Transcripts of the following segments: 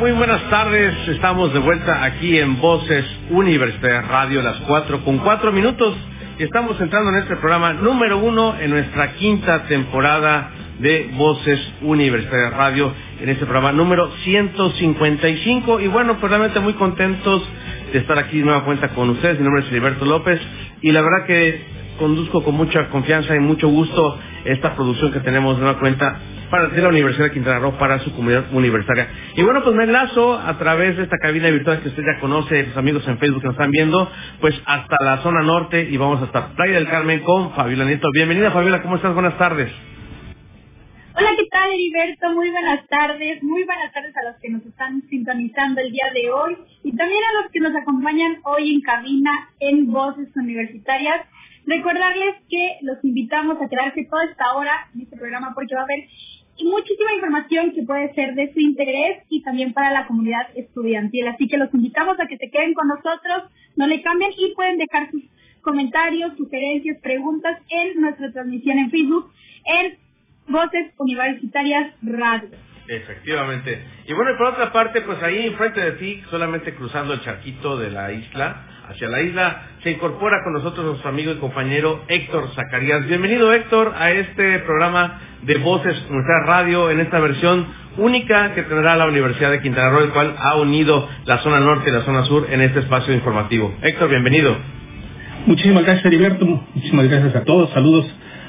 Muy buenas, tardes. Estamos de vuelta aquí en Voces Universidad Radio, las cuatro con cuatro minutos. Y estamos entrando en este programa número uno en nuestra quinta temporada de Voces Universidad Radio, en este programa número 155. Y bueno, pues realmente muy contentos de estar aquí de nueva cuenta con ustedes. Mi nombre es Filiberto López y la verdad que conduzco con mucha confianza y mucho gusto esta producción que tenemos de nueva cuenta para de la Universidad de Quintana Roo para su comunidad universitaria. Y bueno, pues me enlazo a través de esta cabina virtual que usted ya conoce, sus amigos en Facebook que nos están viendo, pues hasta la zona norte y vamos hasta Playa del Carmen con Fabiola Nieto. Bienvenida Fabiola, ¿cómo estás? Buenas tardes. Hola, ¿qué tal, Heriberto? Muy buenas tardes. Muy buenas tardes a los que nos están sintonizando el día de hoy y también a los que nos acompañan hoy en cabina en Voces Universitarias. Recordarles que los invitamos a quedarse toda esta hora en este programa porque va a haber muchísima información que puede ser de su interés y también para la comunidad estudiantil. Así que los invitamos a que se queden con nosotros, no le cambien y pueden dejar sus comentarios, sugerencias, preguntas en nuestra transmisión en Facebook en Voces Universitarias Radio. Efectivamente. Y bueno, y por otra parte, pues ahí enfrente de ti, solamente cruzando el charquito de la isla, hacia la isla, se incorpora con nosotros nuestro amigo y compañero Héctor Zacarías. Bienvenido Héctor a este programa de Voces Universidad Radio en esta versión única que tendrá la Universidad de Quintana Roo, el cual ha unido la zona norte y la zona sur en este espacio informativo. Héctor, bienvenido. Muchísimas gracias, Heriberto. Muchísimas gracias a todos. Saludos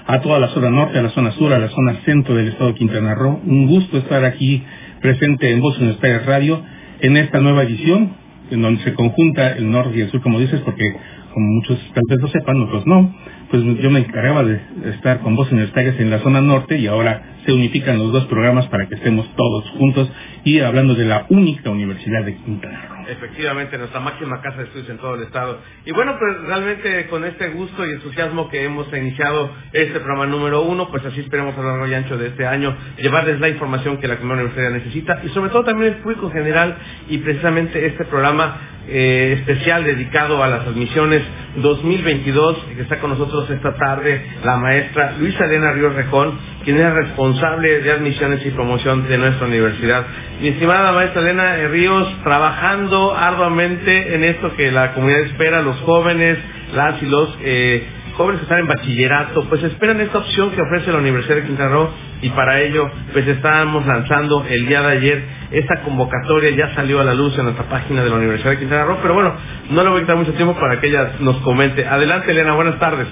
a toda la zona norte, a la zona sur, a la zona centro del estado de Quintana Roo. Un gusto estar aquí presente en Voces Universidad Radio en esta nueva edición, en donde se conjunta el norte y el sur, como dices, porque como muchos tal vez lo sepan, otros no, pues yo me encargaba de estar con Voces Universitarias en la zona norte y ahora se unifican los dos programas para que estemos todos juntos y hablando de la única Universidad de Quintana. Efectivamente, nuestra máxima casa de estudios en todo el estado. Y bueno, pues realmente con este gusto y entusiasmo que hemos iniciado este programa número uno, pues así esperemos a lo largo y ancho de este año llevarles la información que la comunidad universitaria necesita y sobre todo también el público en general y precisamente este programa eh, especial dedicado a las admisiones 2022 que está con nosotros esta tarde la maestra Luisa Elena Ríos Rejón, quien es responsable de admisiones y promoción de nuestra universidad. Mi estimada maestra Elena Ríos, trabajando arduamente en esto que la comunidad espera, los jóvenes, las y los eh, jóvenes que están en bachillerato, pues esperan esta opción que ofrece la Universidad de Quintana Roo y para ello pues estamos lanzando el día de ayer esta convocatoria, ya salió a la luz en nuestra página de la Universidad de Quintana Roo, pero bueno, no le voy a quitar mucho tiempo para que ella nos comente. Adelante Elena, buenas tardes.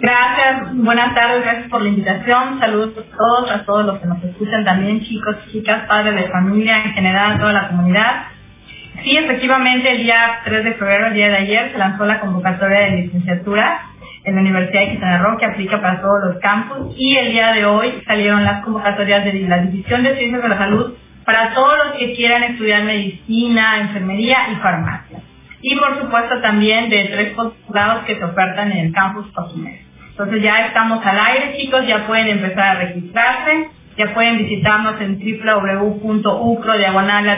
Gracias, buenas tardes, gracias por la invitación. Saludos a todos, a todos los que nos escuchan también, chicos, chicas, padres de familia, en general, a toda la comunidad. Sí, efectivamente, el día 3 de febrero, el día de ayer, se lanzó la convocatoria de licenciatura en la Universidad de Quintana Roo, que aplica para todos los campus, y el día de hoy salieron las convocatorias de la División de Ciencias de la Salud para todos los que quieran estudiar medicina, enfermería y farmacia. Y por supuesto también de tres postgrados que se ofertan en el campus Cozumel. Entonces ya estamos al aire, chicos, ya pueden empezar a registrarse, ya pueden visitarnos en www.ucro diagonal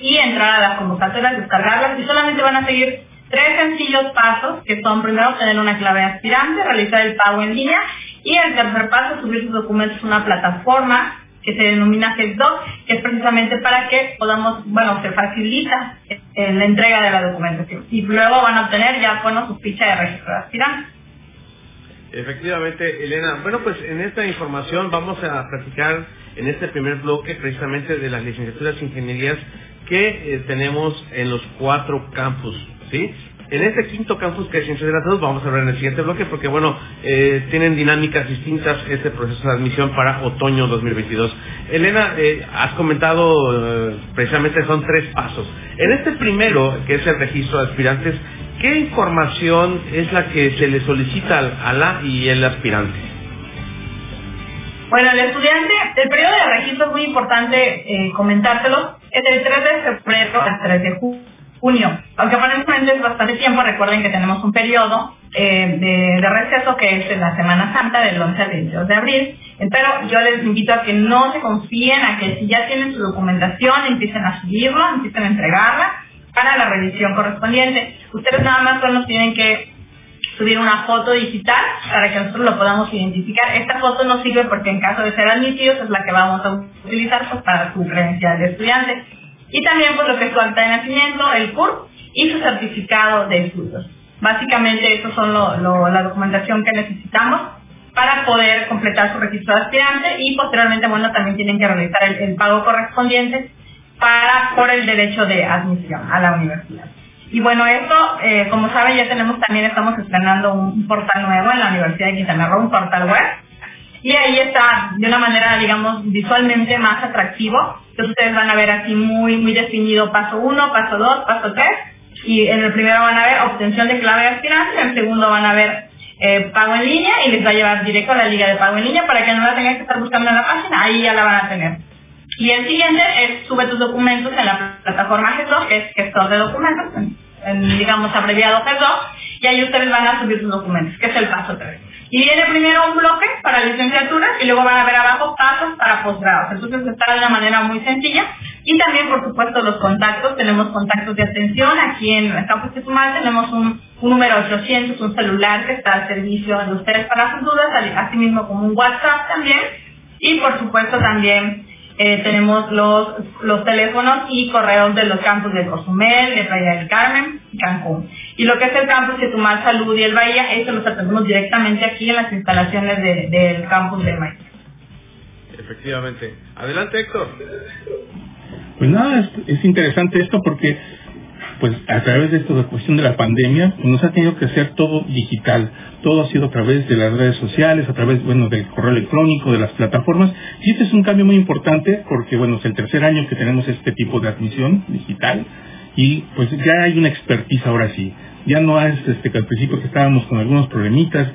y entrar a las convocatorias, descargarlas y solamente van a seguir tres sencillos pasos que son primero tener una clave aspirante, realizar el pago en línea y el tercer paso subir sus documentos a una plataforma que se denomina GESDOC, que es precisamente para que podamos, bueno, se facilita eh, la entrega de la documentación y luego van a obtener ya, bueno, su ficha de registro de aspirante. Efectivamente, Elena. Bueno, pues en esta información vamos a platicar en este primer bloque precisamente de las licenciaturas ingenierías que eh, tenemos en los cuatro campus, ¿sí? En este quinto campus que es Ciencias de la Salud, vamos a ver en el siguiente bloque, porque bueno, eh, tienen dinámicas distintas este proceso de admisión para otoño 2022. Elena, eh, has comentado precisamente son tres pasos. En este primero, que es el registro de aspirantes, ¿qué información es la que se le solicita a la y el aspirante? Bueno, el estudiante, el periodo de registro es muy importante eh, comentártelo, es del 3 de febrero al 3 de junio. Aunque aparentemente es bastante tiempo, recuerden que tenemos un periodo eh, de, receso que es en la Semana Santa del 11 al 22 de abril. Pero yo les invito a que no se confíen, a que si ya tienen su documentación, empiecen a subirlo, empiecen a entregarla para la revisión correspondiente. Ustedes nada más solo tienen que subir una foto digital para que nosotros lo podamos identificar. Esta foto nos sirve porque en caso de ser admitidos es la que vamos a utilizar pues, para su credencial de estudiante. Y también pues lo que es su acta de nacimiento, el CURP y su certificado de estudios. Básicamente eso son lo, la documentación que necesitamos para poder completar su registro de aspirante y posteriormente bueno también tienen que realizar el, el pago correspondiente para por el derecho de admisión a la universidad. Y bueno, esto, eh, como saben, ya tenemos también, estamos estrenando un portal nuevo en la Universidad de Quintana Roo, un portal web. Y ahí está de una manera, digamos, visualmente más atractivo. Entonces ustedes van a ver así muy, muy definido paso 1, paso 2, paso 3. Y en el primero van a ver obtención de clave de aspirante, en el segundo van a ver eh, pago en línea y les va a llevar directo a la liga de pago en línea para que no la tengan que estar buscando en la página, ahí ya la van a tener. Y el siguiente es sube tus documentos en la plataforma GESO, que es gestor de documentos, en, digamos abreviado GESO, y ahí ustedes van a subir sus documentos, que es el paso 3. Y viene primero un bloque para licenciaturas y luego van a ver abajo pasos para posgrados. Entonces está de una manera muy sencilla. Y también, por supuesto, los contactos. Tenemos contactos de atención. Aquí en campus Chetumal tenemos un, un número 800, un celular que está al servicio de ustedes para sus dudas, así mismo como un WhatsApp también. Y, por supuesto, también eh, tenemos los, los teléfonos y correos de los campus de Cozumel, de Playa del Carmen y Cancún. Y lo que es el campus de Tumal Salud y el Bahía, eso lo atendemos directamente aquí en las instalaciones del campus de Maíz. Efectivamente. Adelante, Héctor. Pues nada, es, es interesante esto porque pues a través de esto de cuestión de la pandemia, nos ha tenido que hacer todo digital. Todo ha sido a través de las redes sociales, a través, bueno, del correo electrónico, de las plataformas. Y este es un cambio muy importante porque, bueno, es el tercer año que tenemos este tipo de admisión digital y pues ya hay una expertise ahora sí. Ya no es este que al principio que estábamos con algunos problemitas.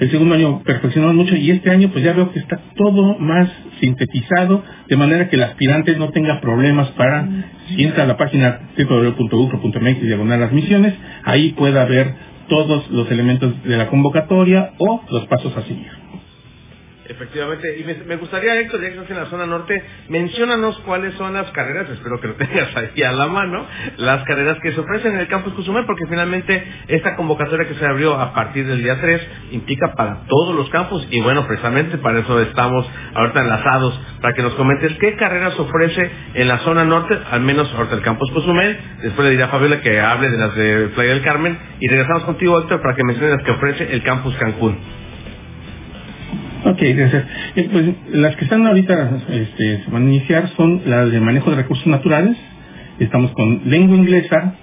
El segundo año perfeccionamos mucho y este año pues ya veo que está todo más sintetizado de manera que el aspirante no tenga problemas para, si entra a la página www.ufro.mx diagonal admisiones, ahí pueda ver todos los elementos de la convocatoria o los pasos a seguir. Efectivamente, y me, gustaría, Héctor, ya que estás en la zona norte, menciónanos cuáles son las carreras, espero que lo tengas ahí a la mano, las carreras que se ofrecen en el campus Cozumel, porque finalmente esta convocatoria que se abrió a partir del día 3 implica para todos los campus, y bueno, precisamente para eso estamos ahorita enlazados, para que nos comentes qué carreras ofrece en la zona norte, al menos ahorita el campus Cozumel, después le diré a Fabiola que hable de las de Playa del Carmen, y regresamos contigo, Héctor, para que menciones las que ofrece el campus Cancún. Ok. Eh, pues las que están ahorita este, se van a iniciar son las de manejo de recursos naturales. Estamos con lengua inglesa,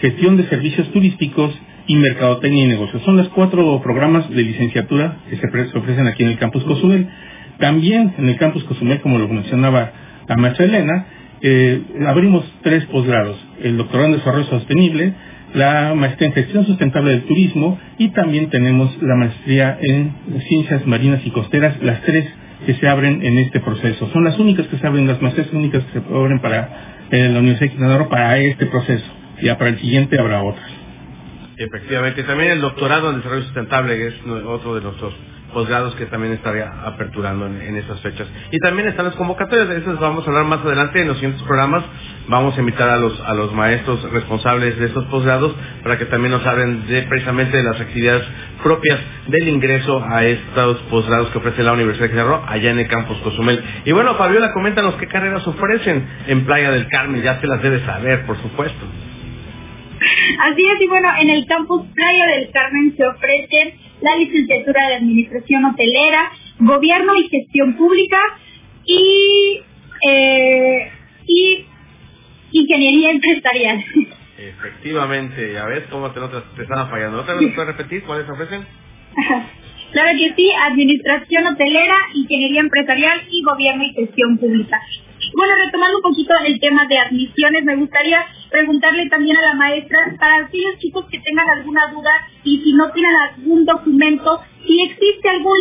gestión de servicios turísticos y mercadotecnia y negocios. Son los cuatro programas de licenciatura que se, ofrecen aquí en el campus Cozumel. También en el campus Cozumel, como lo mencionaba la maestra Elena, eh, abrimos tres posgrados. El doctorado en desarrollo sostenible, la maestría en gestión sustentable del turismo y también tenemos la maestría en ciencias marinas y costeras, las tres que se abren en este proceso. Son las únicas que se abren, las maestrías únicas que se abren para eh, la Universidad de Quintana para este proceso. Ya para el siguiente habrá otras. Efectivamente, también el doctorado en desarrollo sustentable es otro de nuestros posgrados que también estaría aperturando en, esas fechas. Y también están las convocatorias, de esas vamos a hablar más adelante en los siguientes programas. Vamos a invitar a los, a los maestros responsables de estos posgrados para que también nos hablen de precisamente de las actividades propias del ingreso a estos posgrados que ofrece la Universidad de Cerro allá en el campus Cozumel. Y bueno, Fabiola, coméntanos qué carreras ofrecen en Playa del Carmen, ya se las debes saber, por supuesto. Así es, y bueno, en el campus Playa del Carmen se ofrecen la licenciatura de Administración Hotelera, Gobierno y Gestión Pública y, eh, y Ingeniería Empresarial. Efectivamente, ya ves cómo te, te están fallando. ¿Otra vez puedes repetir cuáles ofrecen? Claro que sí, Administración Hotelera, Ingeniería Empresarial y Gobierno y Gestión Pública. Bueno, retomando un poquito el tema de admisiones, me gustaría preguntarle también a la maestra, para aquellos chicos que tengan alguna duda y si no tienen algún documento, si existe algún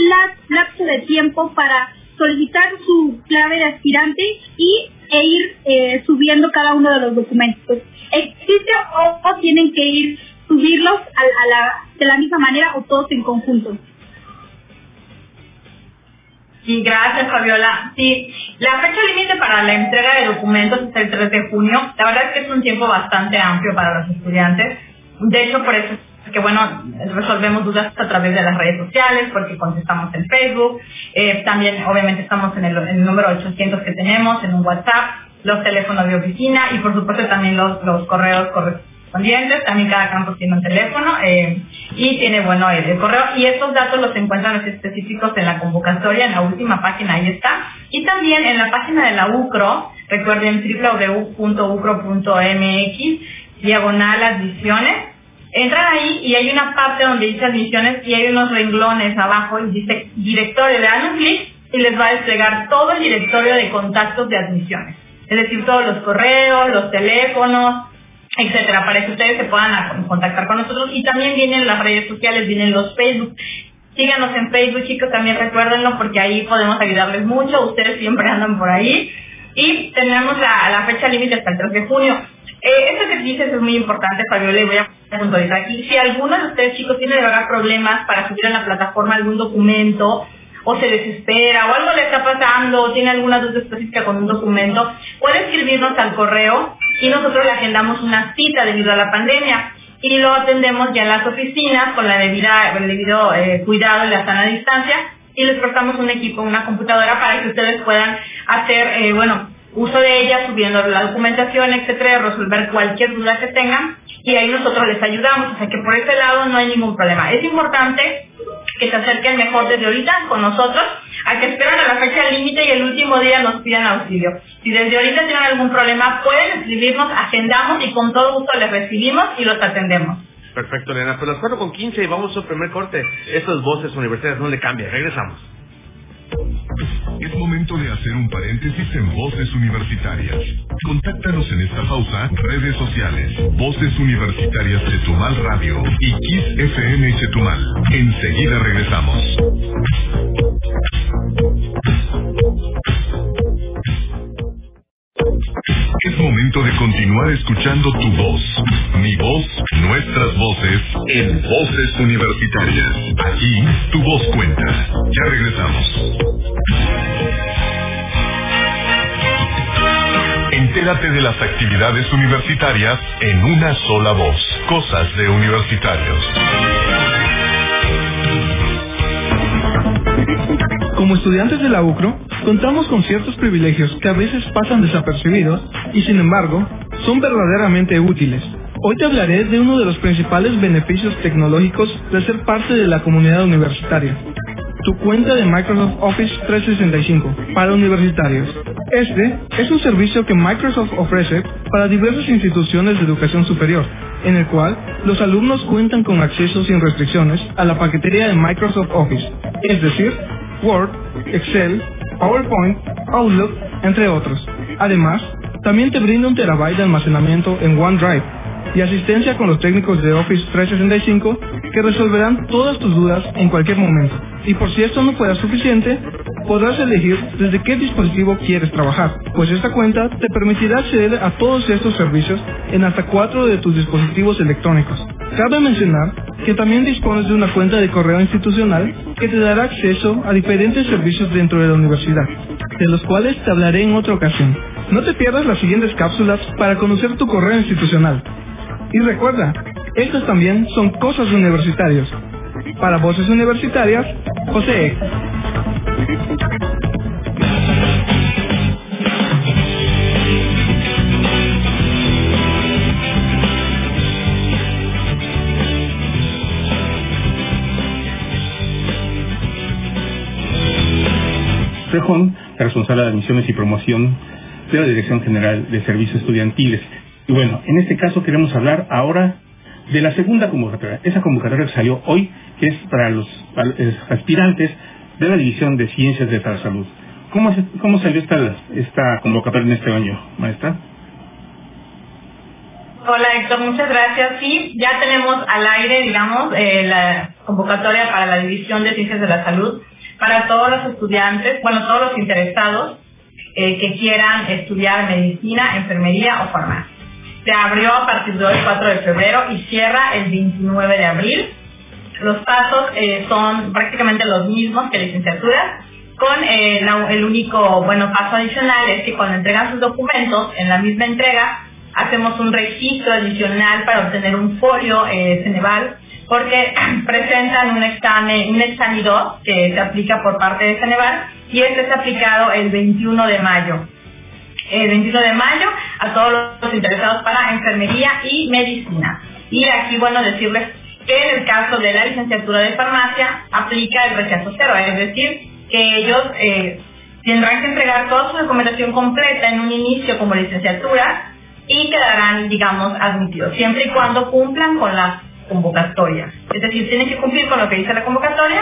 lapso de tiempo para solicitar su clave de aspirante y e ir eh, subiendo cada uno de los documentos. ¿Existe o, tienen que ir subirlos a, la, de la misma manera o todos en conjunto? Sí, gracias Fabiola. Sí, la fecha límite para la entrega de documentos es el 3 de junio. La verdad es que es un tiempo bastante amplio para los estudiantes. De hecho, por eso es que, bueno, resolvemos dudas a través de las redes sociales, porque contestamos en Facebook. Eh, también, obviamente, estamos en el, número 800 que tenemos, en un WhatsApp, los teléfonos de oficina y, por supuesto, también los, los correos correspondientes también cada campus tiene un teléfono eh, y tiene, bueno, el, correo. Y estos datos los encuentran los específicos en la convocatoria, en la última página, ahí está. Y también en la página de la UCRO, recuerden www.ucro.mx, diagonal admisiones. Entran ahí y hay una parte donde dice admisiones y hay unos renglones abajo y dice directorio. Le dan un clic y les va a desplegar todo el directorio de contactos de admisiones. Es decir, todos los correos, los teléfonos, etcétera, para que ustedes se puedan contactar con nosotros. Y también vienen las redes sociales, vienen los Facebook. Síganos en Facebook, chicos, también recuérdenlo porque ahí podemos ayudarles mucho. Ustedes siempre andan por ahí. Y tenemos la, la fecha límite hasta el 3 de junio. Eh, esto que dices es muy importante, Fabiola, y voy a puntualizar aquí. Si alguno de ustedes, chicos, tiene de verdad problemas para subir en la plataforma algún documento, o se desespera, o algo le está pasando, o tiene alguna duda específica con un documento, puede escribirnos al correo y nosotros le agendamos una cita debido a la pandemia y lo atendemos ya en las oficinas con la debida, el debido eh, cuidado y la sana distancia y les prestamos un equipo, una computadora para que ustedes puedan hacer, eh, bueno, uso de ella, subiendo la documentación, etcétera, resolver cualquier duda que tengan y ahí nosotros les ayudamos, o sea que por ese lado no hay ningún problema. Es importante que se acerquen mejor desde ahorita con nosotros, a que esperen a la fecha límite y el último día nos pidan auxilio. Si desde ahorita tienen algún problema, pueden escribirnos, agendamos y con todo gusto les recibimos y los atendemos. Perfecto, Elena. Pues las 4 con 15 y vamos a su primer corte. Estos voces universitarias no le cambian. Regresamos. Es momento de hacer un paréntesis en Voces Universitarias. Contáctanos en esta pausa, redes sociales, Voces Universitarias Chetumal Radio y Kiss FM Chetumal. Enseguida regresamos. Es momento de continuar escuchando tu voz, mi voz, nuestras voces, en Voces Universitarias. Aquí, tu voz cuenta. Ya regresamos. Entérate de las actividades universitarias en una sola voz. Cosas de universitarios. Como estudiantes de la UCRO, contamos con ciertos privilegios que a veces pasan desapercibidos y sin embargo son verdaderamente útiles. Hoy te hablaré de uno de los principales beneficios tecnológicos de ser parte de la comunidad universitaria, tu cuenta de Microsoft Office 365 para universitarios. Este es un servicio que Microsoft ofrece para diversas instituciones de educación superior, en el cual los alumnos cuentan con acceso sin restricciones a la paquetería de Microsoft Office, es decir, Word, Excel, PowerPoint, Outlook, entre otros. Además, también te brinda un terabyte de almacenamiento en OneDrive y asistencia con los técnicos de Office 365 que resolverán todas tus dudas en cualquier momento. Y por si esto no fuera suficiente, podrás elegir desde qué dispositivo quieres trabajar, pues esta cuenta te permitirá acceder a todos estos servicios en hasta cuatro de tus dispositivos electrónicos. Cabe mencionar que también dispones de una cuenta de correo institucional que te dará acceso a diferentes servicios dentro de la universidad, de los cuales te hablaré en otra ocasión. No te pierdas las siguientes cápsulas para conocer tu correo institucional. Y recuerda, estas también son cosas universitarias. Para Voces Universitarias, José Rejón, responsable de admisiones y promoción de la Dirección General de Servicios Estudiantiles. Y bueno, en este caso queremos hablar ahora de la segunda convocatoria. Esa convocatoria que salió hoy, que es para los, aspirantes de la División de Ciencias de la Salud. ¿Cómo, cómo salió esta, esta convocatoria en este año, maestra? Hola Héctor, muchas gracias. Sí, ya tenemos al aire, digamos, eh, la convocatoria para la División de Ciencias de la Salud para todos los estudiantes, bueno, todos los interesados eh, que quieran estudiar medicina, enfermería o farmacia. Se abrió a partir del 4 de febrero y cierra el 29 de abril. Los pasos eh, son prácticamente los mismos que licenciatura, con eh, el único bueno paso adicional es que cuando entregan sus documentos, en la misma entrega, hacemos un registro adicional para obtener un folio eh, Ceneval porque presentan un examen, un examen que se aplica por parte de Ceneval y este es aplicado el 21 de mayo. El 21 de mayo a todos los interesados para enfermería y medicina. Y aquí, bueno, decirles que en el caso de la licenciatura de farmacia aplica el rechazo cero, es decir, que ellos eh, tendrán que entregar toda su documentación completa en un inicio como licenciatura y quedarán, digamos, admitidos, siempre y cuando cumplan con la convocatoria. Es decir, tienen que cumplir con lo que dice la convocatoria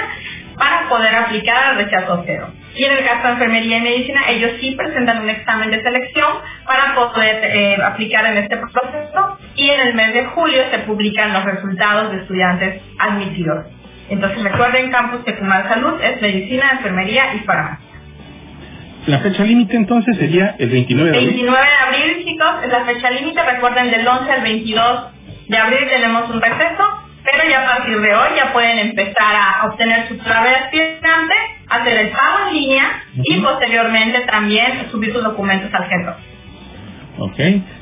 para poder aplicar el rechazo cero. Y en el caso de enfermería y medicina, ellos sí presentan un examen de selección para poder eh, aplicar en este proceso y en el mes de julio se publican los resultados de estudiantes admitidos. Entonces recuerden, Campus Secundaria Salud es medicina, enfermería y farmacia. La fecha límite entonces sería el 29 de abril. 29 de abril, chicos, es la fecha límite. Recuerden, del 11 al 22 de abril tenemos un receso, pero ya a partir de hoy ya pueden empezar a obtener su clave de aspirante, hacer el pago en línea y posteriormente también subir sus documentos al centro. Ok,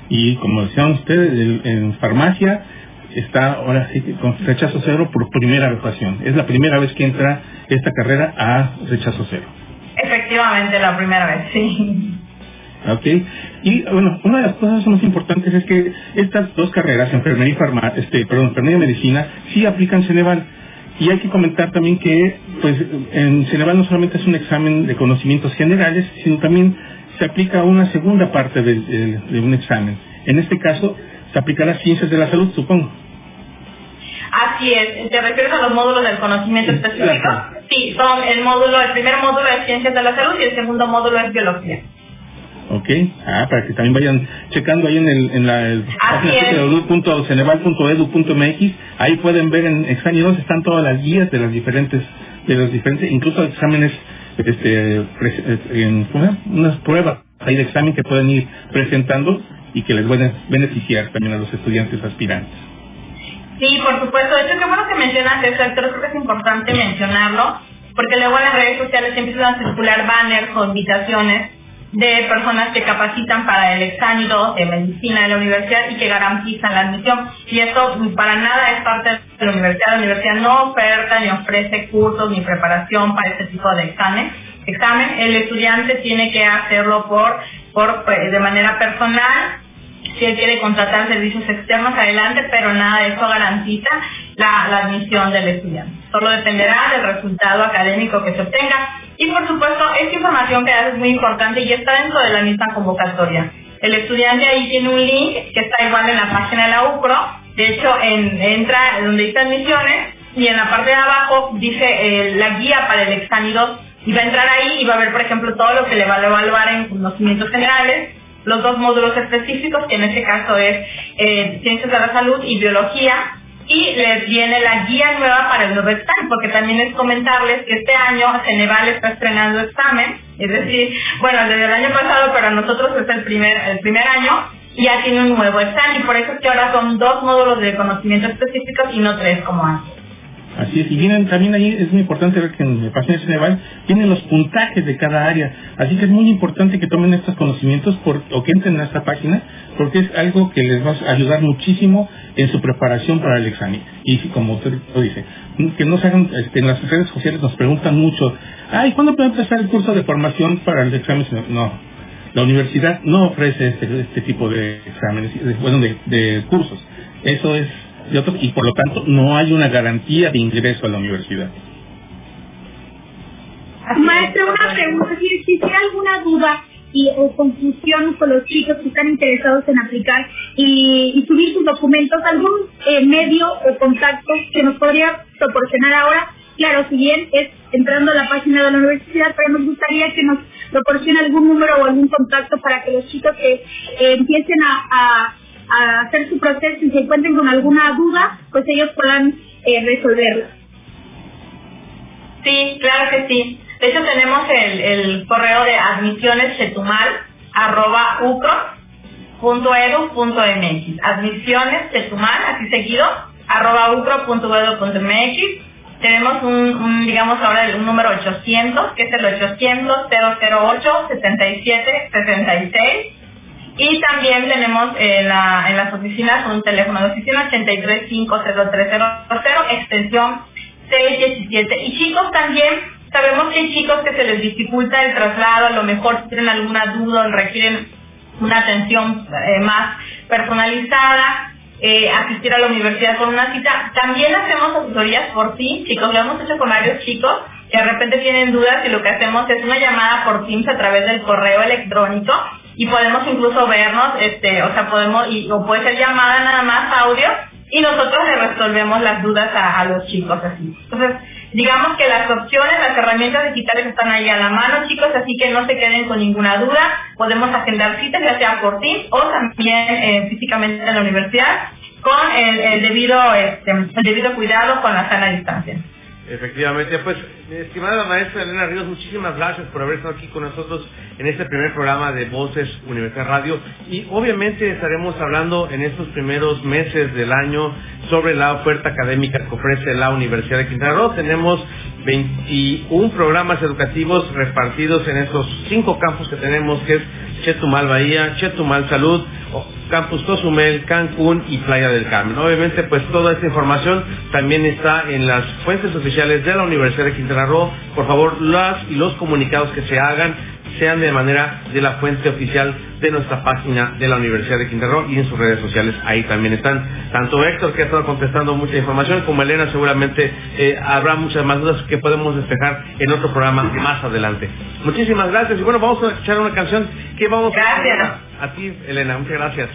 y como decían ustedes, en farmacia está ahora sí con rechazo cero por primera ocasión. Es la primera vez que entra esta carrera a rechazo cero. Efectivamente, la primera vez, sí. Ok. Y bueno, una de las cosas más importantes es que estas dos carreras, enfermería y farma, este, perdón, enfermería y medicina, sí aplican Ceneval. Y hay que comentar también que, pues, en Ceneval no solamente es un examen de conocimientos generales, sino también se aplica una segunda parte de, un examen. En este caso, se aplica las ciencias de la salud, supongo. Así es. ¿Te refieres a los módulos del conocimiento específico? Sí, son el módulo, el primer módulo es ciencias de la salud y el segundo módulo es biología. Ok, ah, para que también vayan checando ahí en, el, en la el www.ceneval.edu.mx, ahí pueden ver en examen 2 están todas las guías de las diferentes, de los diferentes, incluso exámenes, este, en, unas pruebas ahí de examen que pueden ir presentando y que les pueden beneficiar también a los estudiantes aspirantes. Sí, por supuesto. De hecho, qué bueno que mencionas eso, Héctor. Creo que es importante mencionarlo, porque luego en las redes sociales empiezan a circular banners o invitaciones de personas que capacitan para el examen de medicina de la universidad y que garantizan la admisión. Y eso para nada es parte de la universidad. La universidad no oferta ni ofrece cursos ni preparación para este tipo de examen. Examen, el estudiante tiene que hacerlo por, por pues, de manera personal. Si él quiere contratar servicios externos, adelante, pero nada de eso garantiza la, la admisión del estudiante. Solo dependerá del resultado académico que se obtenga y por supuesto, esta información que das es muy importante y está dentro de la misma convocatoria. El estudiante ahí tiene un link que está igual en la página de la UCRO. De hecho, en, entra donde dice admisiones y en la parte de abajo dice eh, la guía para el examen 2 y va a entrar ahí y va a ver, por ejemplo, todo lo que le va a evaluar en conocimientos generales, los dos módulos específicos, que en este caso es eh, Ciencias de la Salud y Biología, y les viene la guía nueva para el nuevo examen, porque también es comentarles que este año Ceneval está estrenando examen, es decir, bueno, desde el año pasado, pero nosotros es el primer, el primer año, y ya tiene un nuevo examen, y por eso es que ahora son dos módulos de conocimiento específicos y no tres como antes. Así es, y vienen también ahí, es muy importante ver que en de Ceneval tienen los puntajes de cada área, así que es muy importante que tomen estos conocimientos por, o que entren a esta página, porque es algo que les va a ayudar muchísimo en su preparación para el examen. Y como usted lo dice, que no se hagan, este, en las redes sociales nos preguntan mucho, ay, ¿cuándo puede empezar el curso de formación para el examen? No, la universidad no ofrece este, este tipo de exámenes, bueno, de, de cursos. Eso es de otros, y por lo tanto no hay una garantía de ingreso a la universidad. Maestra, una pregunta, si existe alguna duda y o confusión con los chicos que están interesados en aplicar y, subir sus documentos, algún eh, medio o contacto que nos podría proporcionar ahora. Claro, si bien es entrando a la página de la universidad, pero nos gustaría que nos proporcione algún número o algún contacto para que los chicos que eh, empiecen a, a, hacer su proceso y se encuentren con alguna duda, pues ellos puedan eh, resolverla. Sí, claro que sí. De hecho, tenemos el, el correo de admisiones chetumal arroba ucro.edu.mx. Admisiones chetumal, así seguido, arroba ucro.edu.mx. Tenemos un, un, digamos ahora un número 800, que es el 800-008-7766. Y también tenemos en, la, en las oficinas un teléfono de oficina 8350300, extensión 617. Y chicos también, sabemos que hay chicos que se les dificulta el traslado, a lo mejor tienen alguna duda o requieren una atención eh, más personalizada, eh, asistir a la universidad con una cita. También hacemos asesorías por ti, chicos, lo hemos hecho con varios chicos que de repente tienen dudas y lo que hacemos es una llamada por Teams a través del correo electrónico y podemos incluso vernos, este, o sea, podemos, y, o puede ser llamada nada más audio y nosotros le resolvemos las dudas a, a los chicos así. Entonces, digamos que las opciones, las herramientas digitales están ahí a la mano, chicos, así que no se queden con ninguna duda. Podemos agendar citas, ya sea por ti o también eh, físicamente en la universidad, con el, el debido, este, el debido cuidado con la sana distancia. Efectivamente, pues, estimada maestra Elena Ríos, muchísimas gracias por haber estado aquí con nosotros en este primer programa de Voces Universidad Radio. Y obviamente estaremos hablando en estos primeros meses del año sobre la oferta académica que ofrece la Universidad de Quintana Roo. Tenemos 21 programas educativos repartidos en estos cinco campus que tenemos, que es Chetumal Bahía, Chetumal Salud, Campus Cozumel, Cancún y Playa del Carmen. Obviamente, pues toda esta información también está en las fuentes oficiales de la Universidad de Quintana Roo. Por favor, las y los comunicados que se hagan sean de manera de la fuente oficial de nuestra página de la Universidad de Quintana Roo y en sus redes sociales. Ahí también están tanto Héctor, que ha estado contestando mucha información, como Elena, seguramente eh, habrá muchas más dudas que podemos despejar en otro programa más adelante. Muchísimas gracias y bueno, vamos a escuchar una canción que vamos Gracias. a... A ti, Elena, muchas gracias.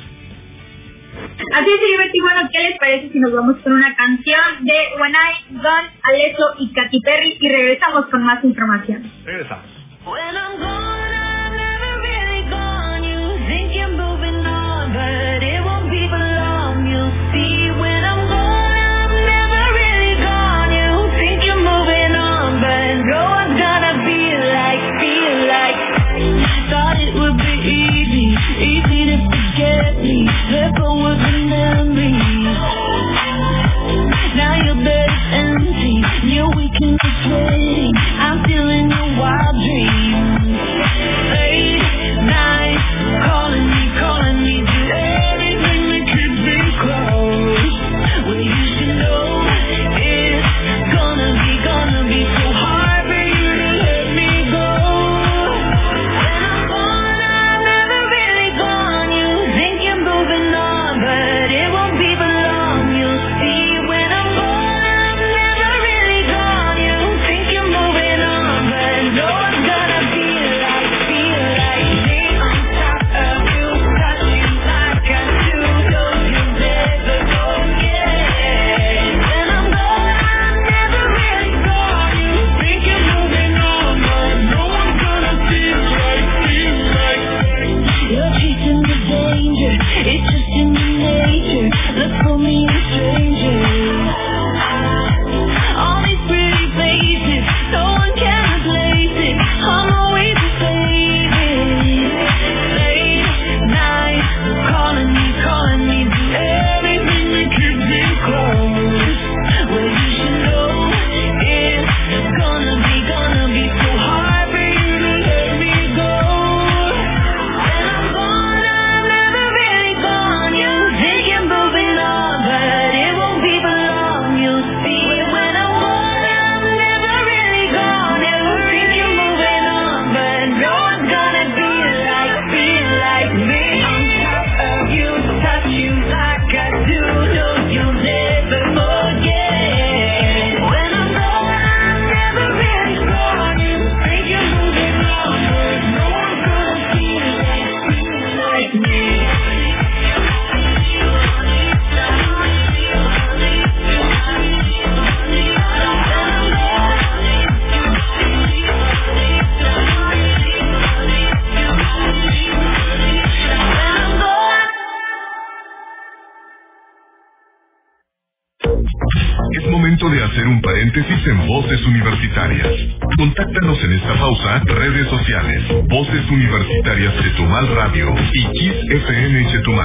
Así es, Heriberto, y bueno, ¿qué les parece si nos vamos con una canción de When I, Don, Aleso y Katy Perry y regresamos con más información? Regresamos.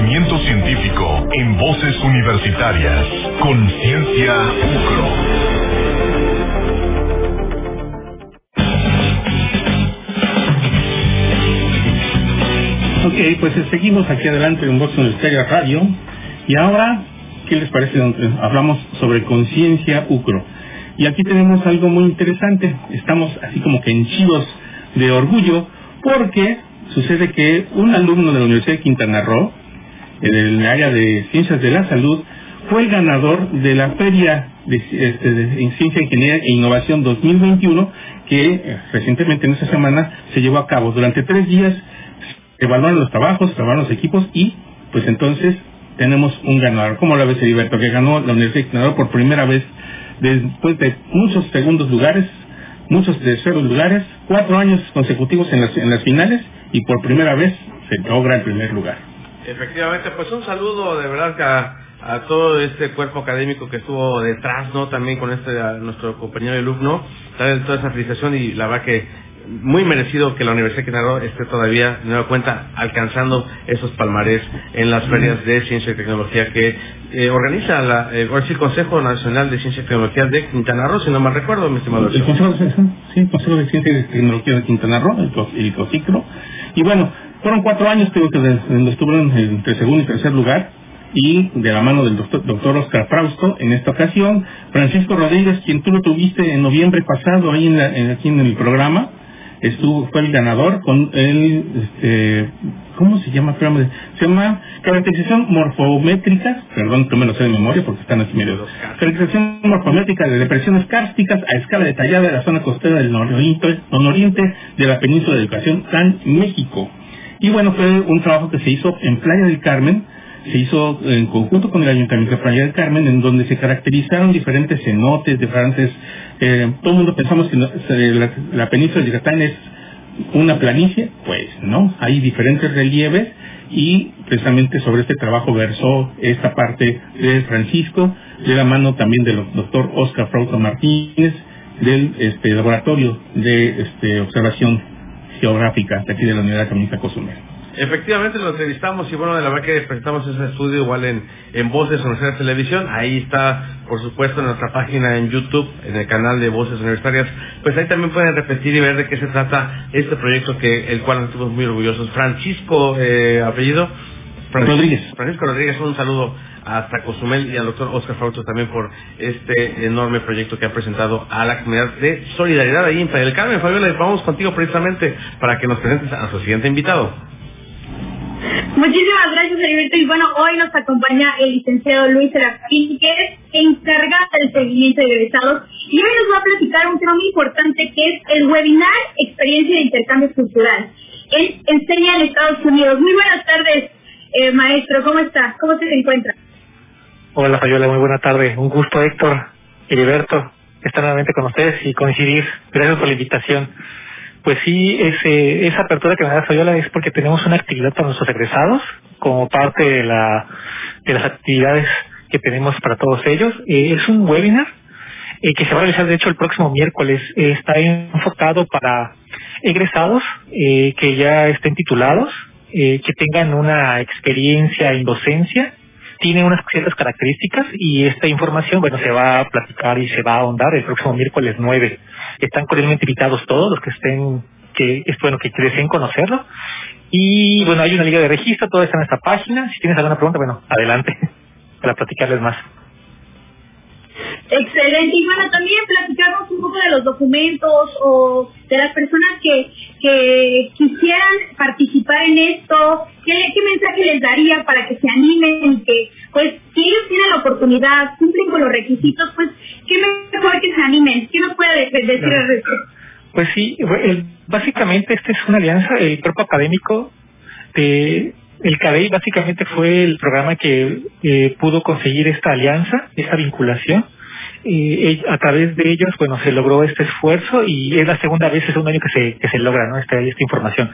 Conocimiento científico en Voces Universitarias. Conciencia UCRO. Ok, pues seguimos aquí adelante en Voz Universitaria Radio. Y ahora, ¿qué les parece? Hablamos sobre conciencia UCRO. Y aquí tenemos algo muy interesante. Estamos así como que henchidos de orgullo porque sucede que un alumno de la Universidad de Quintana Roo, en el área de Ciencias de la Salud, fue el ganador de la Feria de, este, Ciencia, Ingeniería e Innovación 2021 que recientemente en esta semana se llevó a cabo. Durante tres días evaluaron los trabajos, evaluaron los equipos y pues entonces tenemos un ganador. ¿Cómo la ves, Heriberto? Que ganó la Universidad de Roo por primera vez después de muchos segundos lugares, muchos terceros lugares, cuatro años consecutivos en las, en las finales y por primera vez se logra el primer lugar. Efectivamente, pues un saludo de verdad a, a todo este cuerpo académico que estuvo detrás, ¿no? También con este, a nuestro compañero de alumno, darle toda esa felicitación y la verdad que muy merecido que la Universidad de Quintana Roo esté todavía, de nueva cuenta, alcanzando esos palmarés en las ferias de ciencia y tecnología que eh, organiza la, eh, el Consejo Nacional de Ciencia y Tecnología de Quintana Roo, si no mal recuerdo, mi estimado. El Consejo, de- sí, el Consejo de Ciencia y Tecnología de Quintana Roo, el, el COCICRO. Y bueno, fueron cuatro años creo que de- donde estuvieron entre segundo y tercer lugar y de la mano del doctor, doctor Oscar Frausto en esta ocasión, Francisco Rodríguez, quien tú lo tuviste en noviembre pasado ahí en la- en- aquí en el programa, estuvo fue el ganador con el este ¿cómo se llama? Se llama caracterización morfométrica, perdón que me lo sé de memoria porque están aquí medio caracterización morfométrica de depresiones kársticas a escala detallada de la zona costera del nororiente, nororiente de la península de Yucatán, México. Y bueno, fue un trabajo que se hizo en Playa del Carmen, se hizo en conjunto con el Ayuntamiento de Playa del Carmen, en donde se caracterizaron diferentes cenotes, diferentes... Eh, todo el mundo pensamos que la, la península de Yucatán es una planicie, pues no, hay diferentes relieves y precisamente sobre este trabajo versó esta parte de Francisco, de la mano también del doctor Oscar Frauto Martínez, del este, laboratorio de este, observación geográfica de aquí de la Unidad Académica Cozumel. Efectivamente lo entrevistamos y bueno, de la verdad que presentamos ese estudio igual en, en Voces Universitarias Televisión. Ahí está, por supuesto, en nuestra página en YouTube, en el canal de Voces Universitarias. Pues ahí también pueden repetir y ver de qué se trata este proyecto que el cual estuvimos muy orgullosos. Francisco, eh, apellido. Rodríguez. Francisco Rodríguez, un saludo hasta Cozumel y al doctor Oscar Fausto también por este enorme proyecto que ha presentado a la comunidad de solidaridad ahí en Playa del Carmen. Fabiola, vamos contigo precisamente para que nos presentes a nuestro siguiente invitado. Muchísimas gracias, Heriberto. Y bueno, hoy nos acompaña el licenciado Luis Serafín, que es encargado del seguimiento de egresados. Y hoy nos va a platicar un tema muy importante que es el webinar Experiencia de Intercambio Cultural. Él enseña en Estados Unidos. Muy buenas tardes, eh, maestro. ¿Cómo está? ¿Cómo se encuentra? Hola Fabiola, muy buena tarde. Un gusto Héctor, Heriberto, estar nuevamente con ustedes y coincidir. Gracias por la invitación. Pues sí, ese, esa apertura que me da Fabiola es porque tenemos una actividad para nuestros egresados como parte de, la, de las actividades que tenemos para todos ellos. Eh, es un webinar eh, que se va a realizar de hecho el próximo miércoles. Eh, está enfocado para egresados eh, que ya estén titulados, eh, que tengan una experiencia en docencia tiene unas ciertas características y esta información, bueno, se va a platicar y se va a ahondar el próximo miércoles 9. Están cordialmente invitados todos los que estén, que es bueno, que deseen conocerlo. Y bueno, hay una liga de registro, todo está en esta página. Si tienes alguna pregunta, bueno, adelante para platicarles más. Excelente. Y bueno, también platicarnos un poco de los documentos o de las personas que, que quisieran participar en esto. ¿Qué, ¿Qué mensaje les daría para que se animen y que, pues, si ellos tienen la oportunidad, cumplen con los requisitos, pues, qué mejor que se animen? ¿Qué nos puede de- decir al respecto? Pues sí, básicamente esta es una alianza, el cuerpo académico de el CADEI básicamente fue el programa que eh, pudo conseguir esta alianza, esta vinculación. Eh, a través de ellos, bueno, se logró este esfuerzo y es la segunda vez, es un año que se, que se logra, ¿no? Esta, esta información.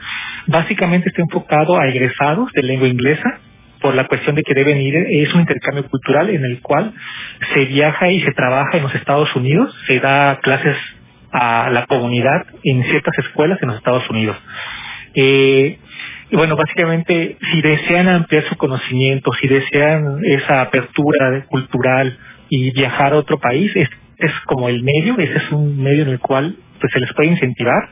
Básicamente está enfocado a egresados de lengua inglesa por la cuestión de que deben ir, es un intercambio cultural en el cual se viaja y se trabaja en los Estados Unidos, se da clases a la comunidad en ciertas escuelas en los Estados Unidos. Eh, y bueno, básicamente, si desean ampliar su conocimiento, si desean esa apertura cultural y viajar a otro país, es, es como el medio, ese es un medio en el cual pues se les puede incentivar.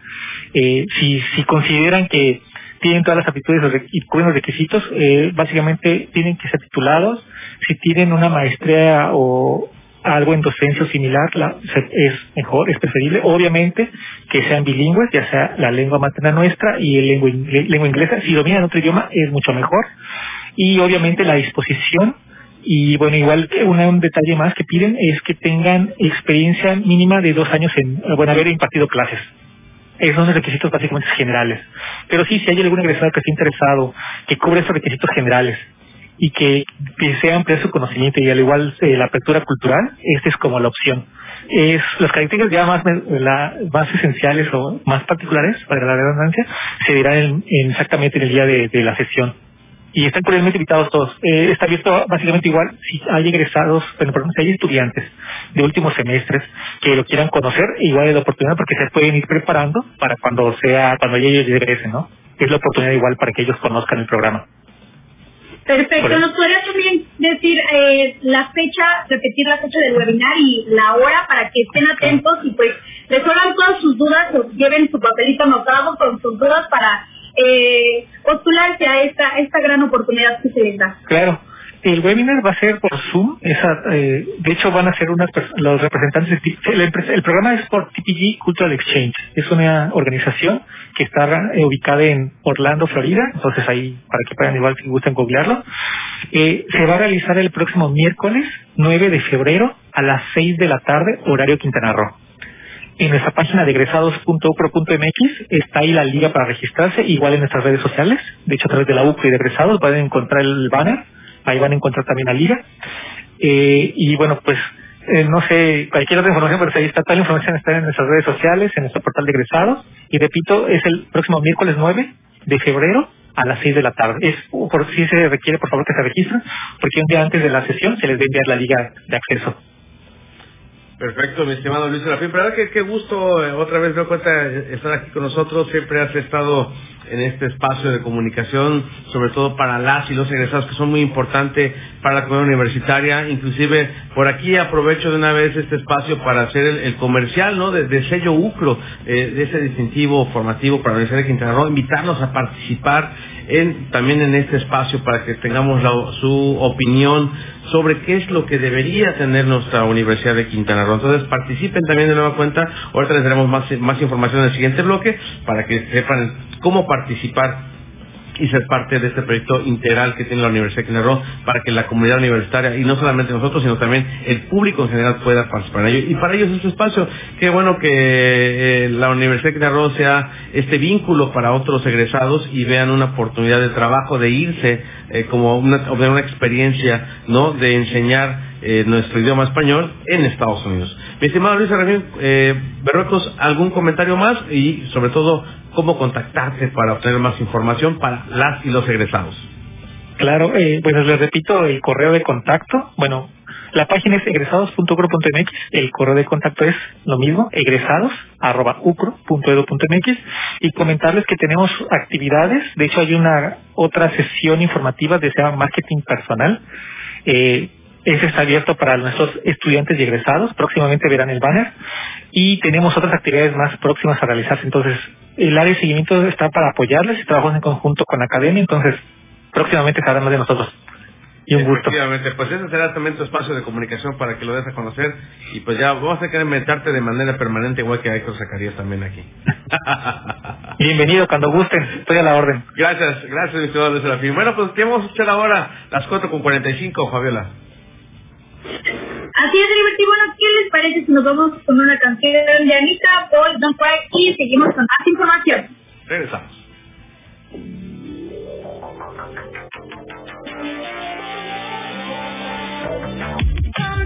Eh, si, si consideran que tienen todas las aptitudes y cubren los requisitos, eh, básicamente tienen que ser titulados. Si tienen una maestría o algo en docencia similar, la- es mejor, es preferible. Obviamente que sean bilingües, ya sea la lengua materna nuestra y el lengua, lengua inglesa. Si dominan otro idioma, es mucho mejor. Y obviamente la disposición. Y bueno, igual una- un detalle más que piden es que tengan experiencia mínima de dos años en, bueno, haber impartido clases. Esos son los requisitos básicamente generales. Pero sí, si hay algún egresado que esté interesado, que cubre esos requisitos generales y que desea ampliar su conocimiento y al igual eh, la apertura cultural, esta es como la opción. Es las características ya más, la- más esenciales o más particulares, para la redundancia, se dirán en- en exactamente en el día de la sesión. Y están cordialmente invitados todos. Eh, está abierto básicamente igual si hay egresados, bueno, perdón, si hay estudiantes de últimos semestres que lo quieran conocer, igual es la oportunidad porque se pueden ir preparando para cuando sea, cuando ellos regresen, ¿no? Es la oportunidad igual para que ellos conozcan el programa. Perfecto. ¿Nos podrías también decir eh, la fecha, repetir la fecha del webinar y la hora para que estén atentos y pues resuelvan todas sus dudas o lleven su papelito anotado con sus dudas para eh, postularse a esta, esta gran oportunidad que se les da? Claro. El webinar va a ser por Zoom. Esa, eh, de hecho, van a ser unas los representantes. De, el programa es por TPG Cultural Exchange. Es una organización que está eh, ubicada en Orlando, Florida. Entonces ahí, para que puedan igual si gustan googlearlo. Eh, se va a realizar el próximo miércoles 9 de febrero a las 6 de la tarde, horario Quintana Roo. En nuestra página de egresados.upro.mx está ahí la liga para registrarse, igual en nuestras redes sociales. De hecho, a través de la UPRO y de egresados van a encontrar el banner, ahí van a encontrar también la liga. Eh, y bueno, pues eh, no sé, cualquier otra información, pero ahí está toda la información, está en nuestras redes sociales, en nuestro portal de egresados. Y repito, es el próximo miércoles 9 de febrero a las 6 de la tarde. Es por si se requiere, por favor, que se registren, porque un día antes de la sesión se les va a enviar la liga de acceso. Perfecto, mi estimado Luis Serafín. Pero que qué gusto, eh, otra vez me cuenta estar aquí con nosotros. Siempre has estado en este espacio de comunicación, sobre todo para las y los egresados, que son muy importantes para la comunidad universitaria. Inclusive, por aquí aprovecho de una vez este espacio para hacer el, comercial, ¿no? De, de sello UCRO, eh, de ese distintivo formativo para la Universidad de Quintana Roo, invitarlos a participar en, también en este espacio para que tengamos la- su opinión sobre qué es lo que debería tener nuestra Universidad de Quintana Roo. Entonces participen también de nueva cuenta. Ahorita les daremos más, más información en el siguiente bloque para que sepan cómo participar y ser parte de este proyecto integral que tiene la Universidad de Quintana Roo para que la comunidad universitaria, y no solamente nosotros, sino también el público en general pueda participar en ello. Y para ellos es un espacio. Qué bueno que eh, la Universidad de Quintana Roo sea este vínculo para otros egresados y vean una oportunidad de trabajo, de irse eh, como una, obtener una experiencia, ¿no? De enseñar eh, nuestro idioma español en Estados Unidos. Mi estimado Luis Arremín, eh, ¿algún comentario más? Y sobre todo, ¿cómo contactarte para obtener más información para las y los egresados? Claro, eh, pues les repito el correo de contacto. Bueno, la página es egresados.ucro.mx. El correo de contacto es lo mismo, egresados.ucro.edu.mx. Y comentarles que tenemos actividades. De hecho, hay una otra sesión informativa de se llama Marketing Personal. Eh, ese está abierto para nuestros estudiantes y egresados. Próximamente verán el banner. Y tenemos otras actividades más próximas a realizarse. Entonces, el área de seguimiento está para apoyarles. Trabajamos en conjunto con la academia. Entonces, próximamente sabrán más de nosotros. Y un gusto. Efectivamente, pues ese será también tu espacio de comunicación para que lo des a conocer y pues ya vamos a querer inventarte de manera permanente igual que Héctor Zacarías también aquí. Bienvenido cuando gusten. Estoy a la orden. gracias, gracias mi estimado Luis Serafín. Bueno, pues ¿qué vamos a escuchar ahora? Las 4 con 45, Fabiola. Así es, Heriberto. Y bueno, ¿qué les parece si nos vamos con una canción de Anita, Paul, Don't Cry y seguimos con más información? Regresamos. Can't.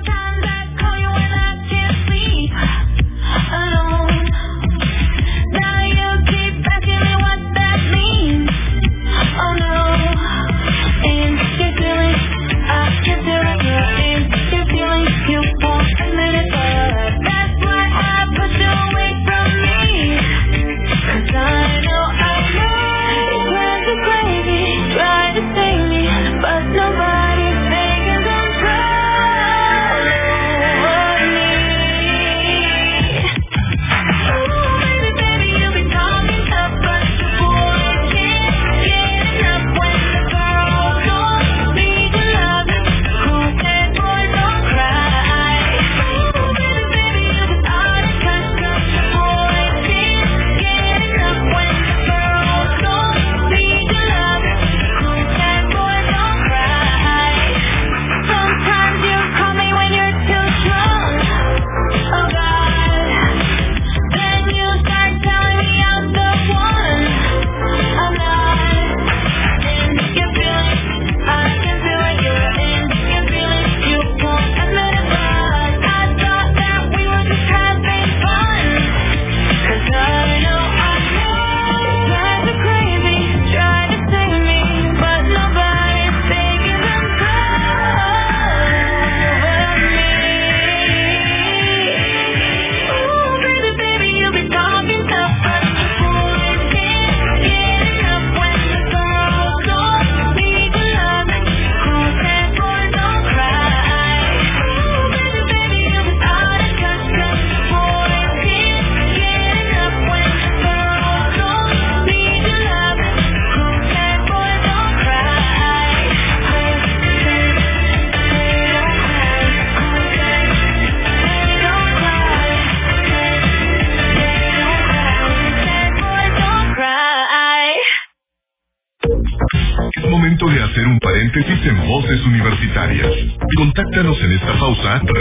Oh no, and you're feeling, I can feel it. And you're feeling, you won't admit it,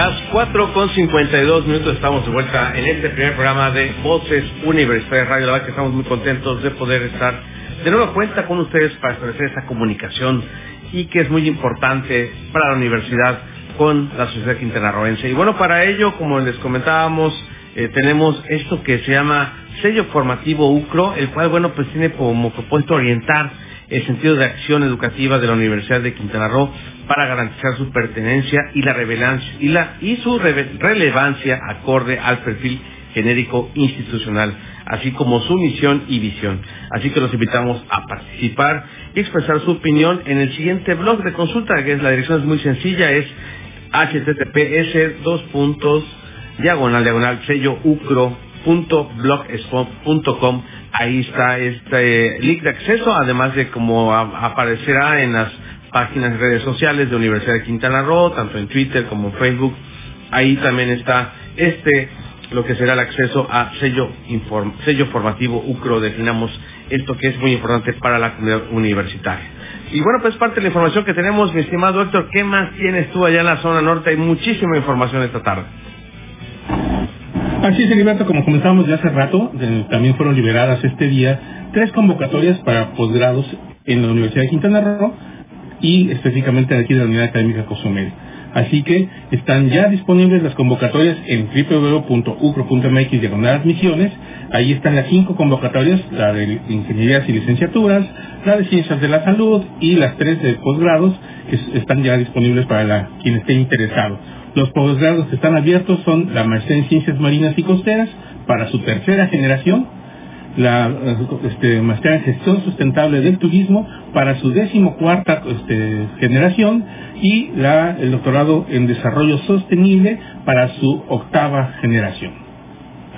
Las 4 con 52 minutos estamos de vuelta en este primer programa de Voces Universitarias Radio. La verdad que estamos muy contentos de poder estar de nueva cuenta con ustedes para establecer esa comunicación y que es muy importante para la universidad con la sociedad quintanarroense. Y bueno, para ello, como les comentábamos, eh, tenemos esto que se llama sello formativo UCRO, el cual, bueno, pues tiene como propósito orientar el sentido de acción educativa de la Universidad de Quintana Roo para garantizar su pertenencia y la relevancia y la y su relevancia acorde al perfil genérico institucional, así como su misión y visión. Así que los invitamos a participar y expresar su opinión en el siguiente blog de consulta, que es la dirección es muy sencilla, es https dos puntos diagonal diagonal sello ucro punto blogspot.com ahí está este link de acceso además de como aparecerá en las páginas y redes sociales de Universidad de Quintana Roo tanto en Twitter como en Facebook ahí también está este lo que será el acceso a sello inform- sello formativo UCRO definamos esto que es muy importante para la comunidad universitaria y bueno, pues parte de la información que tenemos, mi estimado Héctor, ¿qué más tienes tú allá en la zona norte? Hay muchísima información esta tarde. Así es, Heriberto, como comentábamos ya hace rato, también fueron liberadas este día tres convocatorias para posgrados en la Universidad de Quintana Roo y específicamente aquí de la Unidad Académica Cozumel. Así que están ya disponibles las convocatorias en www.ucro.mx diagonal admisiones. Ahí están las cinco convocatorias, la de ingenierías y licenciaturas, la de ciencias de la salud y las tres de posgrados que es- están ya disponibles para la, quien esté interesado. Los posgrados que están abiertos son la maestría en ciencias marinas y costeras para su tercera generación, la este, maestría en gestión sustentable del turismo para su decimocuarta este, generación y la, el doctorado en desarrollo sostenible para su octava generación.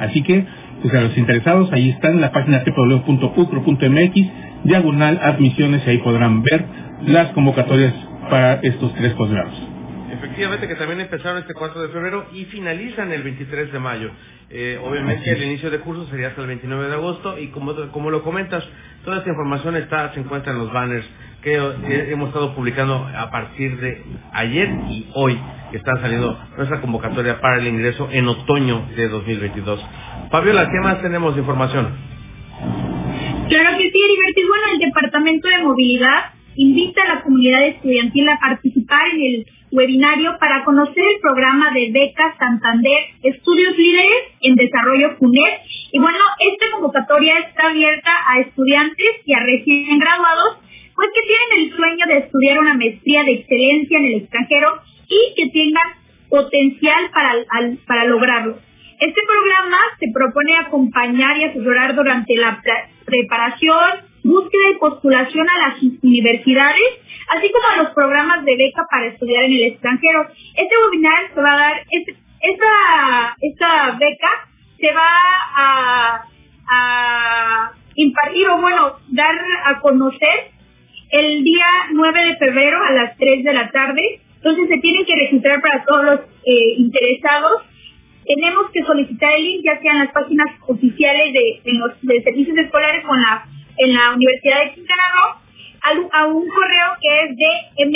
Así que, pues a los interesados, ahí está en la página www.ucro.mx, diagonal admisiones, y ahí podrán ver las convocatorias para estos tres posgrados. Efectivamente que también empezaron este 4 de febrero y finalizan el 23 de mayo. Eh, obviamente el inicio de curso sería hasta el 29 de agosto y como, como lo comentas, toda esta información está se encuentra en los banners que, que hemos estado publicando a partir de ayer y hoy que están saliendo nuestra convocatoria para el ingreso en otoño de 2022. Fabiola, ¿qué más tenemos de información? Claro que sí, Heriberto. Y bueno, el Departamento de Movilidad invita a la comunidad estudiantil a participar en el webinario para conocer el programa de becas Santander Estudios Líderes en Desarrollo FUNED. Y bueno, esta convocatoria está abierta a estudiantes y a recién graduados, pues que tienen el sueño de estudiar una maestría de excelencia en el extranjero y que tengan potencial para, al- para lograrlo. Este programa se propone acompañar y asesorar durante la pre- preparación, búsqueda y postulación a las universidades, así como a los programas de beca para estudiar en el extranjero. Este webinar se va a dar, este- esta, esta beca se va a, impartir o bueno, dar a conocer el día 9 de febrero a las 3 de la tarde. Entonces se tienen que registrar para todos los eh, interesados. Tenemos que solicitar el link ya sea en las páginas oficiales de, los, servicios escolares con la, en la Universidad de Quintana Roo a un correo que es de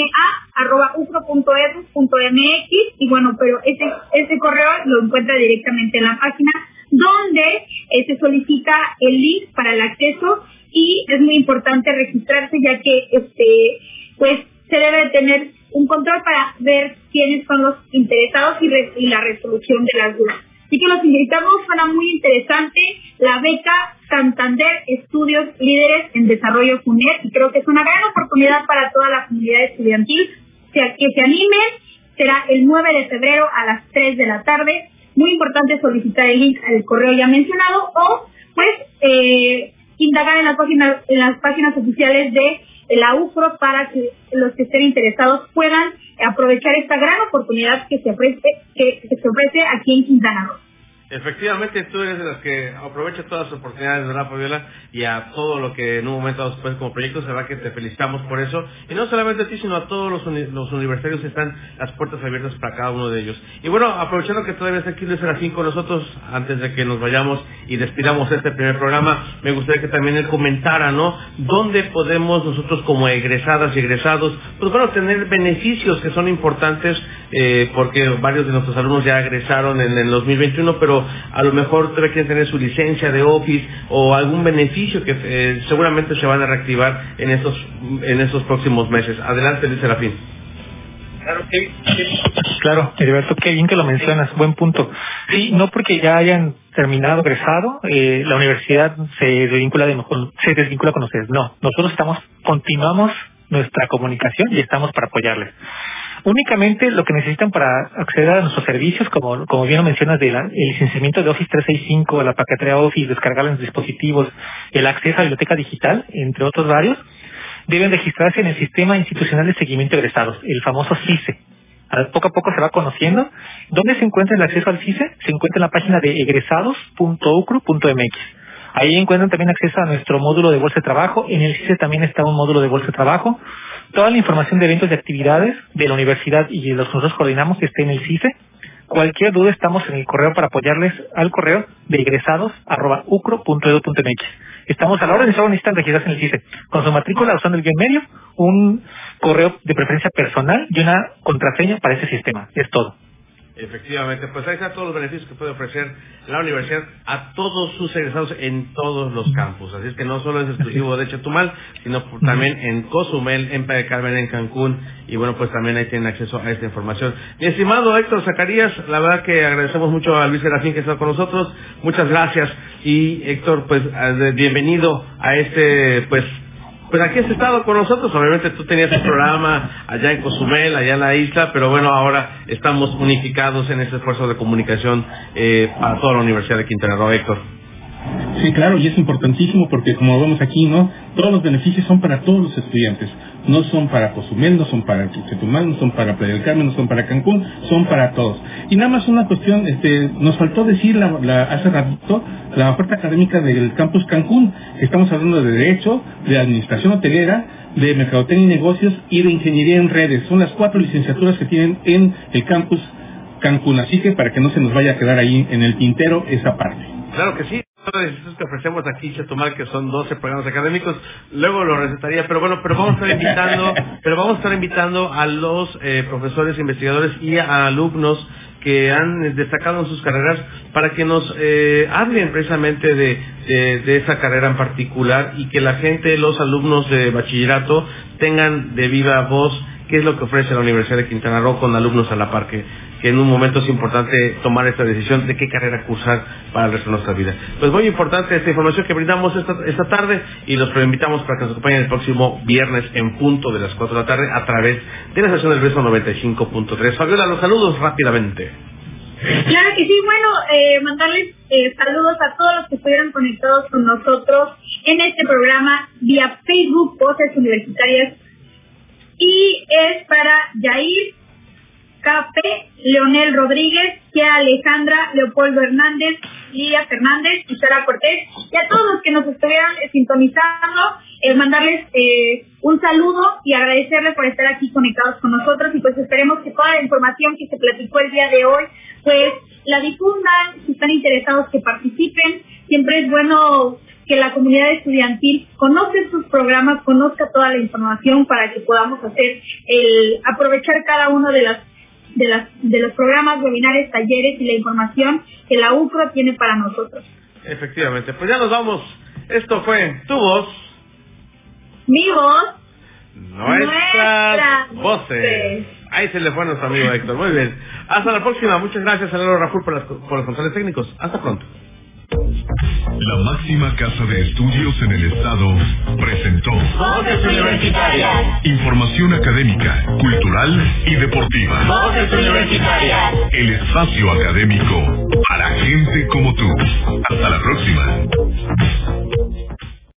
ma.ucro.edu.mx y bueno, pero ese, ese correo lo encuentra directamente en la página donde eh, se solicita el link para el acceso y es muy importante registrarse ya que este pues se debe de tener un control para ver quiénes son los interesados y, re- y la resolución de las dudas. Así que los invitamos, suena muy interesante, la beca Santander Estudios Líderes en Desarrollo FUNED y creo que es una gran oportunidad para toda la comunidad estudiantil. Que, se animen, será el 9 de febrero a las 3 de la tarde, muy importante solicitar el link al correo ya mencionado o pues eh, indagar en las páginas en las páginas oficiales de la UFRO para que los que estén interesados puedan aprovechar esta gran oportunidad que se ofrece que, que se ofrece aquí en Quintana Roo. Efectivamente, tú eres de las que aprovecha todas las oportunidades, ¿verdad, Fabiola? Y a todo lo que en un momento dado después como proyecto, se va que te felicitamos por eso. Y no solamente a ti, sino a todos los, uni- los universitarios están las puertas abiertas para cada uno de ellos. Y bueno, aprovechando que todavía está aquí Luis Serafín con nosotros, antes de que nos vayamos y despidamos este primer programa, me gustaría que también él comentara, ¿no? ¿Dónde podemos nosotros como egresadas y egresados, pues bueno, tener beneficios que son importantes, eh, porque varios de nuestros alumnos ya egresaron en el 2021, pero a lo mejor todavía quieren tener su licencia de Office o algún beneficio que eh, seguramente se van a reactivar en estos, en estos próximos meses. Adelante, Luis Serafín. Claro, que, claro, Heriberto, qué bien que lo mencionas, buen punto. Sí, no porque ya hayan terminado, egresado, eh, la universidad se desvincula, de, se desvincula con ustedes. No, nosotros estamos, continuamos nuestra comunicación y estamos para apoyarles. Únicamente lo que necesitan para acceder a nuestros servicios, como, como bien lo mencionas, del licenciamiento de Office 365, la paquetería Office, descargarla en sus dispositivos, el acceso a la biblioteca digital, entre otros varios, deben registrarse en el Sistema Institucional de Seguimiento de Egresados, el famoso CICE. Poco a poco se va conociendo. ¿Dónde se encuentra el acceso al CICE? Se encuentra en la página de egresados.ucru.mx. Ahí encuentran también acceso a nuestro módulo de bolsa de trabajo. En el CICE también está un módulo de bolsa de trabajo. Toda la información de eventos y actividades de la universidad y los que nosotros coordinamos está en el CICE. Cualquier duda estamos en el correo para apoyarles al correo de egresados.ucro.edu.mx. Estamos a la hora de solo necesitan registrarse en el CICE con su matrícula usando el guion medio, un correo de preferencia personal y una contraseña para ese sistema. Es todo. Efectivamente, pues ahí están todos los beneficios que puede ofrecer la universidad a todos sus egresados en todos los campus. Así es que no solo es exclusivo de Chetumal, sino también en Cozumel, en Playa Carmen, en Cancún. Y bueno, pues también ahí tienen acceso a esta información. Mi estimado Héctor Zacarías, la verdad que agradecemos mucho a Luis Serafín que está con nosotros. Muchas gracias. Y Héctor, pues de- bienvenido a este, pues pues aquí has estado con nosotros, obviamente tú tenías un programa allá en Cozumel, allá en la isla, pero bueno, ahora estamos unificados en este esfuerzo de comunicación eh, para toda la Universidad de Quintana Roo, Héctor. Sí, claro, y es importantísimo porque como vemos aquí, ¿no? Todos los beneficios son para todos los estudiantes. No son para Cozumel, no son para Chetumal, no son para Playa del Carmen, no son para Cancún, son para todos. Y nada más una cuestión, este, nos faltó decir la, la- hace ratito la oferta académica del campus Cancún. Estamos hablando de Derecho, de Administración Hotelera, de Mercadotecnia y Negocios y de Ingeniería en Redes. Son las cuatro licenciaturas que tienen en el campus Cancún. Así que para que no se nos vaya a quedar ahí en el tintero esa parte. Claro que sí. Los institutos que ofrecemos aquí, Chetumal, que son 12 programas académicos, luego lo recetaría, pero bueno, pero vamos a estar invitando, pero vamos a estar invitando a los eh, profesores, investigadores y a alumnos que han destacado en sus carreras para que nos eh, hablen precisamente de, de, de esa carrera en particular y que la gente, los alumnos de bachillerato, tengan de viva voz qué es lo que ofrece la Universidad de Quintana Roo con alumnos a la par, que, que en un momento es importante tomar esta decisión de qué carrera cursar para el resto de nuestra vida. Pues muy importante esta información que brindamos esta, esta tarde y los invitamos para que nos acompañen el próximo viernes en punto de las 4 de la tarde a través de la estación del Beso 95.3. Fabiola, los saludos rápidamente. Claro que sí, bueno, eh, mandarles eh, saludos a todos los que estuvieron conectados con nosotros en este programa vía Facebook Voces Universitarias y es para Yair, Cape, Leonel Rodríguez, Kia Alejandra, Leopoldo Hernández, Lidia Fernández y Sara Cortés. Y a todos los que nos estuvieron sintonizando, eh, mandarles eh, un saludo y agradecerles por estar aquí conectados con nosotros. Y pues esperemos que toda la información que se platicó el día de hoy pues la difundan, si están interesados que participen, siempre es bueno que la comunidad estudiantil conozca sus programas, conozca toda la información para que podamos hacer el aprovechar cada uno de las de las de los programas, webinares, talleres y la información que la UCRO tiene para nosotros. Efectivamente, pues ya nos vamos. Esto fue tu voz, Mi voz, nuestras Nuestras voces. voces. Ahí se le fue a nuestro amigo Héctor. Muy bien. Hasta la próxima. Muchas gracias, Alero Raful, por, las- por los controles técnicos. Hasta pronto. La máxima casa de estudios en el estado presentó Voces universitarias. información académica, cultural y deportiva. Voces universitarias. El espacio académico para gente como tú. Hasta la próxima.